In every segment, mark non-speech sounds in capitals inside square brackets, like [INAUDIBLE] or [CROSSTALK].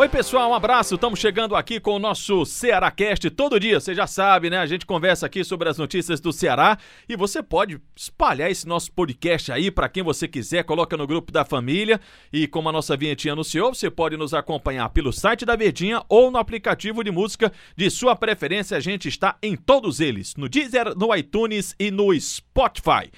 Oi, pessoal, um abraço. Estamos chegando aqui com o nosso Cearacast todo dia. Você já sabe, né? A gente conversa aqui sobre as notícias do Ceará e você pode espalhar esse nosso podcast aí para quem você quiser. Coloca no grupo da família e como a nossa vinhetinha anunciou, você pode nos acompanhar pelo site da Verdinha ou no aplicativo de música de sua preferência. A gente está em todos eles, no Deezer, no iTunes e no Spotify.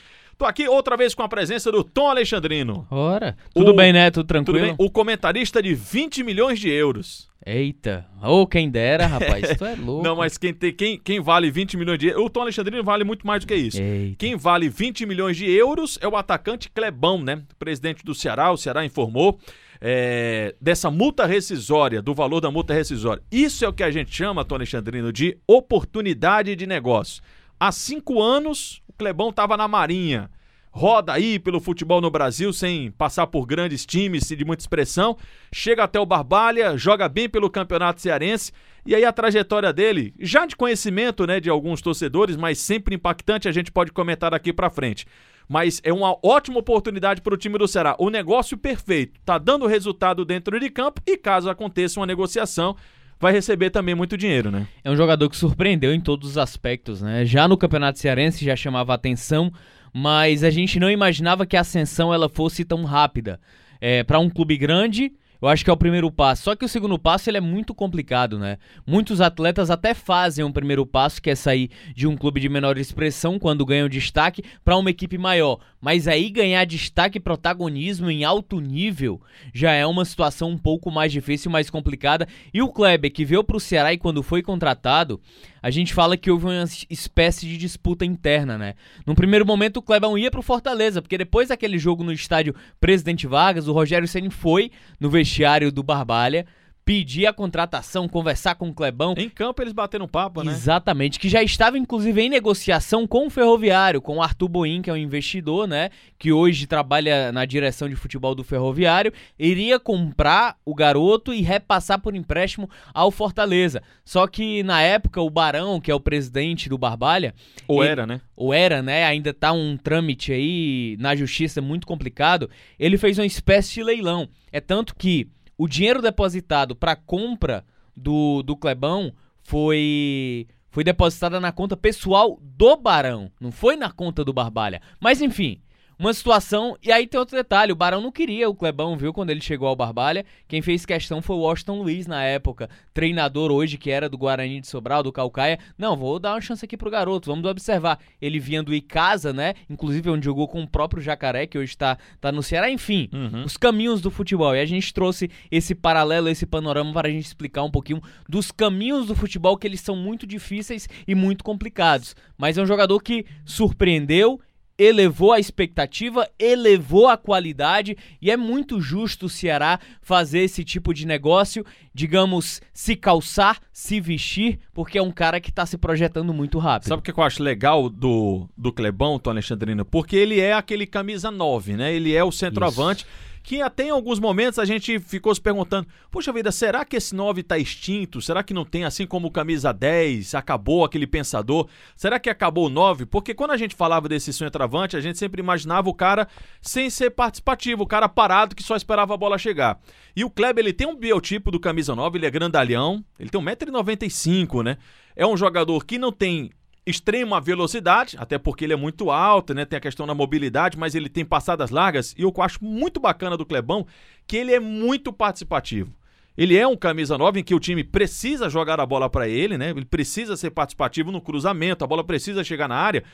Tô aqui outra vez com a presença do Tom Alexandrino. Ora, tudo O- bem, né? Tudo tranquilo? Tudo bem? O comentarista de 20 milhões de euros. Eita, ou quem dera, rapaz, [LAUGHS] tu é louco. Não, mas quem, tem, quem, quem vale 20 milhões de euros. O Tom Alexandrino vale muito mais do que isso. Eita. Quem vale 20 milhões de euros é o atacante Clebão, né? Presidente do Ceará. O Ceará informou é, dessa multa rescisória, do valor da multa rescisória. Isso é o que a gente chama, Tom Alexandrino, de oportunidade de negócio. Há cinco anos, Clebão estava na Marinha. Roda aí pelo futebol no Brasil sem passar por grandes times de muita expressão. Chega até o Barbalha, joga bem pelo Campeonato Cearense. E aí a trajetória dele, já de conhecimento né, de alguns torcedores, mas sempre impactante, a gente pode comentar daqui pra frente. Mas é uma ótima oportunidade para o time do Ceará. O negócio perfeito. Tá dando resultado dentro de campo e caso aconteça uma negociação, vai receber também muito dinheiro, né? É um jogador que surpreendeu em todos os aspectos, né? Já no Campeonato Cearense já chamava atenção, mas a gente não imaginava que a ascensão ela fosse tão rápida. É, para um clube grande, eu acho que é o primeiro passo. Só que o segundo passo ele é muito complicado, né? Muitos atletas até fazem um primeiro passo, que é sair de um clube de menor expressão quando ganham destaque para uma equipe maior. Mas aí ganhar destaque e protagonismo em alto nível já é uma situação um pouco mais difícil, mais complicada. E o Kleber, que veio para o Ceará e quando foi contratado, a gente fala que houve uma espécie de disputa interna, né? No primeiro momento o Clebão ia pro Fortaleza, porque depois daquele jogo no estádio Presidente Vargas, o Rogério Ceni foi no vestiário do Barbalha pedir a contratação, conversar com o Clebão. Em campo eles bateram papo, né? Exatamente, que já estava inclusive em negociação com o Ferroviário, com o Arthur Boim, que é um investidor, né, que hoje trabalha na direção de futebol do Ferroviário, iria comprar o garoto e repassar por empréstimo ao Fortaleza. Só que na época o Barão, que é o presidente do Barbalha, Ou ele- era, né? ou era, né? Ainda tá um trâmite aí na justiça muito complicado. Ele fez uma espécie de leilão. É tanto que o dinheiro depositado para compra do, do Clebão foi foi depositada na conta pessoal do Barão, não foi na conta do Barbalha. Mas enfim, uma situação. E aí tem outro detalhe: o Barão não queria o Clebão, viu? Quando ele chegou ao Barbalha. Quem fez questão foi o Washington Luiz na época. Treinador hoje, que era do Guarani de Sobral, do Calcaia. Não, vou dar uma chance aqui pro garoto, vamos observar. Ele vinha do Icasa, né? Inclusive onde jogou com o próprio Jacaré, que hoje tá, tá no Ceará. Enfim, Uhum. os caminhos do futebol. E a gente trouxe esse paralelo, esse panorama para a gente explicar um pouquinho dos caminhos do futebol, que eles são muito difíceis e muito complicados. Mas é um jogador que surpreendeu, elevou a expectativa, elevou a qualidade e é muito justo o Ceará fazer esse tipo de negócio, digamos, se calçar, se vestir, porque é um cara que tá se projetando muito rápido. Sabe o que eu acho legal do, do Clebão, Tom Alexandrino? Porque ele é aquele camisa 9, né? Ele é o centroavante. Que até em alguns momentos a gente ficou se perguntando: Poxa vida, será que esse 9 tá extinto? Será que não tem assim como o camisa 10? Acabou aquele pensador? Será que acabou o 9? Porque quando a gente falava desse centroavante, a gente sempre imaginava o cara sem ser participativo, o cara parado que só esperava a bola chegar. E o Kleber, ele tem um biotipo do camisa 9, ele é grandalhão, ele tem 1,95m, né? É um jogador que não tem extrema velocidade, até porque ele é muito alto, né? Tem a questão da mobilidade, mas ele tem passadas largas. E eu acho muito bacana do Clebão, que ele é muito participativo. Ele é um camisa 9 em que o time precisa jogar a bola para ele, né? Ele precisa ser participativo no cruzamento, a bola precisa chegar na área,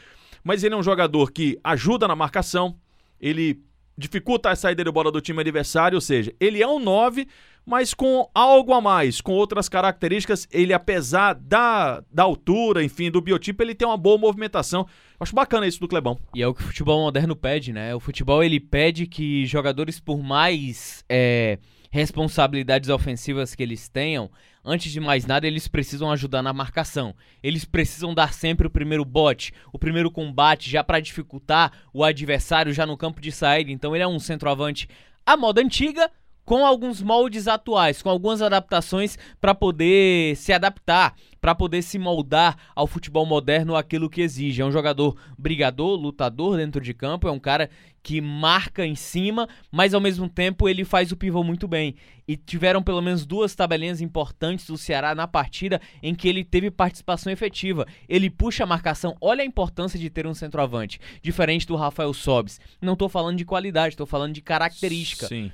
mas ele é um jogador que ajuda na marcação, ele dificulta a saída de bola do time adversário, ou seja, ele é um 9, mas com algo a mais, com outras características. Ele, apesar da, da altura, enfim, do biotipo, ele tem uma boa movimentação. Acho bacana isso do Clebão. E é o que o futebol moderno pede, né? O futebol ele pede que jogadores, por mais é, responsabilidades ofensivas que eles tenham, antes de mais nada, eles precisam ajudar na marcação. Eles precisam dar sempre o primeiro bote, o primeiro combate, já para dificultar o adversário já no campo de saída. Então ele é um centroavante à moda antiga, com alguns moldes atuais, com algumas adaptações para poder se adaptar, para poder se moldar ao futebol moderno, aquilo que exige. É um jogador brigador, lutador dentro de campo, é um cara que marca em cima, mas ao mesmo tempo ele faz o pivô muito bem. E tiveram pelo menos duas tabelinhas importantes do Ceará na partida em que ele teve participação efetiva. Ele puxa a marcação. Olha a importância de ter um centroavante, diferente do Rafael Sobis. Não estou falando de qualidade, estou falando de característica. Sim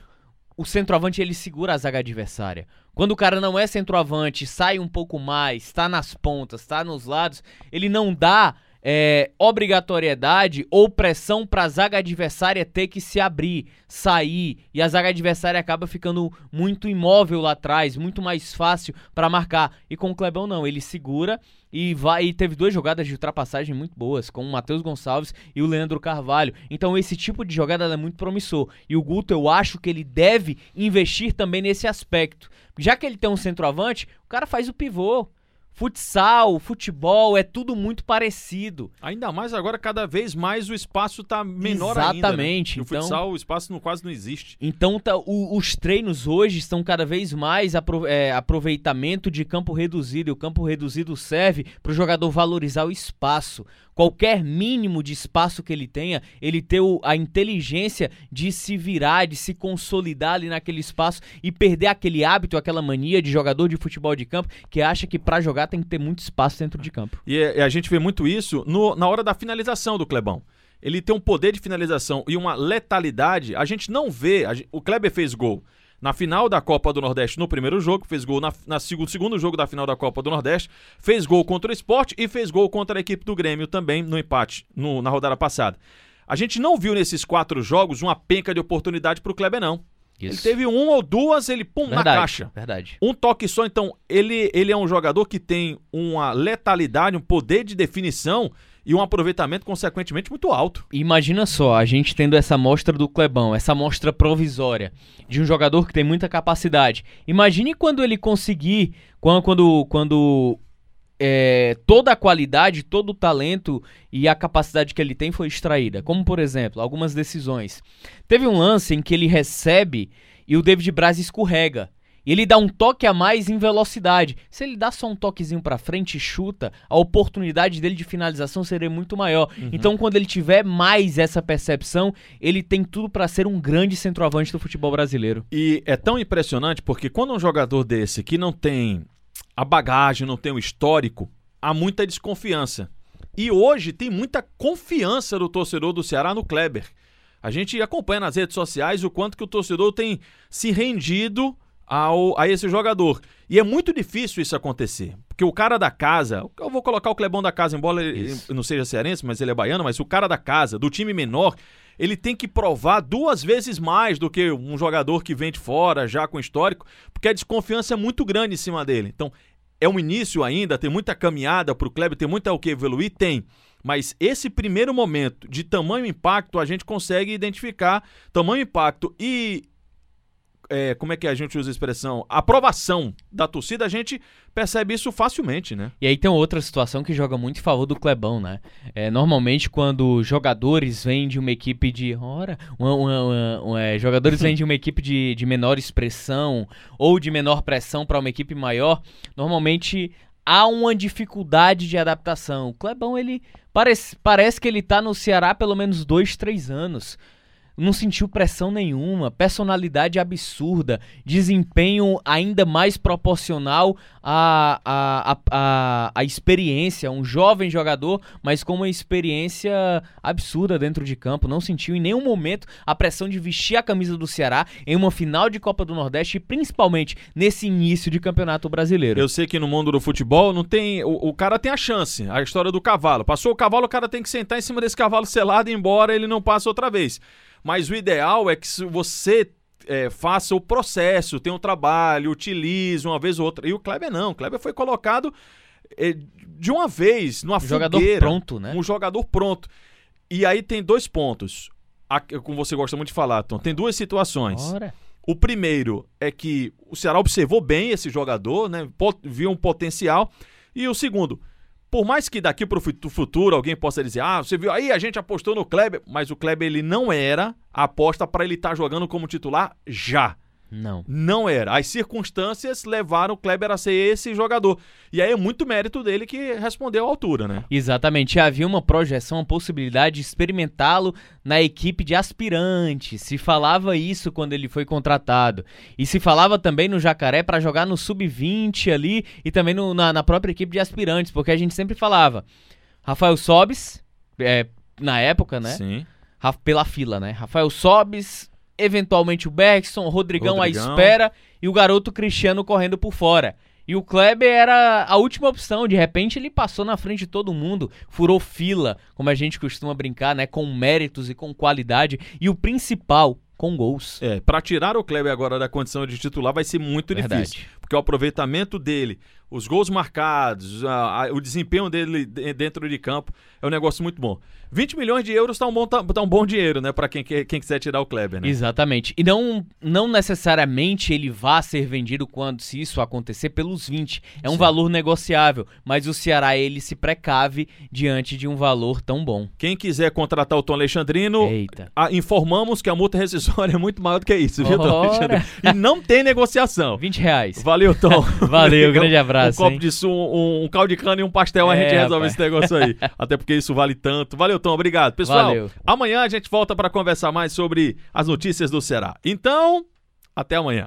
o centroavante ele segura a zaga adversária. Quando o cara não é centroavante, sai um pouco mais, está nas pontas, está nos lados, ele não dá é, obrigatoriedade ou pressão para a zaga adversária ter que se abrir, sair, e a zaga adversária acaba ficando muito imóvel lá atrás, muito mais fácil para marcar. E com o Clebão não, ele segura e vai e teve duas jogadas de ultrapassagem muito boas, com o Matheus Gonçalves e o Leandro Carvalho. Então esse tipo de jogada é muito promissor. E o Guto, eu acho que ele deve investir também nesse aspecto. Já que ele tem um centroavante, o cara faz o pivô. Futsal, futebol, é tudo muito parecido. Ainda mais agora, cada vez mais o espaço está menor Exatamente. ainda. Né? Exatamente. No então, futsal, o espaço não, quase não existe. Então, tá, o, os treinos hoje estão cada vez mais apro, é, aproveitamento de campo reduzido. E o campo reduzido serve para o jogador valorizar o espaço qualquer mínimo de espaço que ele tenha, ele ter o, a inteligência de se virar, de se consolidar ali naquele espaço e perder aquele hábito, aquela mania de jogador de futebol de campo que acha que para jogar tem que ter muito espaço dentro de campo. E, e a gente vê muito isso no, na hora da finalização do Clebão ele tem um poder de finalização e uma letalidade. A gente não vê. O Kleber fez gol na final da Copa do Nordeste no primeiro jogo, fez gol na, na segundo, segundo jogo da final da Copa do Nordeste, fez gol contra o esporte e fez gol contra a equipe do Grêmio também no empate no, na rodada passada. A gente não viu nesses quatro jogos uma penca de oportunidade para o Kleber, não. Isso. Ele teve um ou duas, ele pum verdade, na caixa. Verdade. Um toque só, então ele, ele é um jogador que tem uma letalidade, um poder de definição e um aproveitamento consequentemente muito alto. Imagina só, a gente tendo essa amostra do Clebão, essa amostra provisória de um jogador que tem muita capacidade. Imagine quando ele conseguir, quando, quando, quando é, toda a qualidade, todo o talento e a capacidade que ele tem foi extraída. Como, por exemplo, algumas decisões. Teve um lance em que ele recebe e o David Braz escorrega. E ele dá um toque a mais em velocidade. Se ele dá só um toquezinho para frente e chuta, a oportunidade dele de finalização seria muito maior. Uhum. Então, quando ele tiver mais essa percepção, ele tem tudo para ser um grande centroavante do futebol brasileiro. E é tão impressionante porque quando um jogador desse que não tem a bagagem, não tem o histórico, há muita desconfiança. E hoje tem muita confiança do torcedor do Ceará no Kleber. A gente acompanha nas redes sociais o quanto que o torcedor tem se rendido ao, a esse jogador. E é muito difícil isso acontecer. Porque o cara da casa, eu vou colocar o Clebão da casa, embora ele não seja cearense, mas ele é baiano, mas o cara da casa, do time menor, ele tem que provar duas vezes mais do que um jogador que vem de fora, já com histórico, porque a desconfiança é muito grande em cima dele. Então, é um início ainda, tem muita caminhada para o Kleber, tem muita o que evoluir? Tem. Mas esse primeiro momento de tamanho impacto, a gente consegue identificar tamanho impacto e é, como é que a gente usa a expressão? Aprovação da torcida, a gente percebe isso facilmente, né? E aí tem outra situação que joga muito em favor do Clebão, né? É, normalmente quando jogadores vêm de uma equipe de. Ora, uma, uma, uma, é, jogadores vêm de uma equipe de, de menor expressão ou de menor pressão para uma equipe maior, normalmente há uma dificuldade de adaptação. O Clebão, ele parece, parece que ele tá no Ceará pelo menos dois, três anos não sentiu pressão nenhuma, personalidade absurda, desempenho ainda mais proporcional à, à, à, à, experiência. Um jovem jogador, mas com uma experiência absurda dentro de campo. Não sentiu em nenhum momento a pressão de vestir a camisa do Ceará em uma final de Copa do Nordeste e principalmente nesse início de Campeonato Brasileiro. Eu sei que no mundo do futebol não tem. O, o cara tem a chance. A história do cavalo. Passou o cavalo, o cara tem que sentar em cima desse cavalo selado, embora ele não passe outra vez. Mas o ideal é que você é, faça o processo, tenha um trabalho, utilize uma vez ou outra. E o Kleber não. O Kleber foi colocado é, de uma vez, numa um jogador pronto, né? Um jogador pronto. E aí tem dois pontos. como você gosta muito de falar, Tom, tem duas situações. Ora. O primeiro é que o Ceará observou bem esse jogador, né? Viu um potencial. E o segundo, por mais que daqui para o futuro alguém possa dizer, ah, você viu aí, a gente apostou no Kleber, mas o Kleber ele não era a aposta para ele estar tá jogando como titular já. Não. Não era. As circunstâncias levaram o Kleber a ser esse jogador. E aí é muito mérito dele que respondeu à altura, né? Exatamente. Havia uma projeção, uma possibilidade de experimentá-lo na equipe de aspirantes. Se falava isso quando ele foi contratado. E se falava também no Jacaré para jogar no sub-20 ali e também no, na, na, própria equipe de aspirantes, porque a gente sempre falava Rafael Sobes, é, na época, né? Sim. Pela fila, né? Rafael Sobes, eventualmente o Bergson, o Rodrigão, Rodrigão à espera e o garoto Cristiano correndo por fora. E o Kleber era a última opção. De repente ele passou na frente de todo mundo, furou fila, como a gente costuma brincar, né? Com méritos e com qualidade. E o principal, com gols. É, para tirar o Kleber agora da condição de titular vai ser muito Verdade. difícil. Porque o aproveitamento dele, os gols marcados, a, a, o desempenho dele dentro de campo é um negócio muito bom. 20 milhões de euros tá um bom, tá, tá um bom dinheiro, né? Para quem, quem quiser tirar o Kleber, né? Exatamente. E não, não necessariamente ele vá ser vendido quando, se isso acontecer, pelos 20. É um Sim. valor negociável, mas o Ceará, ele se precave diante de um valor tão bom. Quem quiser contratar o Tom Alexandrino, a, informamos que a multa rescisória é muito maior do que isso, viu, Tom Alexandrino? E não tem negociação. [LAUGHS] 20 reais. Valeu, Tom. [LAUGHS] Valeu, grande abraço. Um copo hein? de sumo, um, um caldo de cana e um pastel, é, a gente resolve esse negócio aí. [LAUGHS] Até porque isso vale tanto. Valeu, Tom. Obrigado. Pessoal, Valeu. amanhã a gente volta para conversar mais sobre as notícias do Ceará. Então, até amanhã.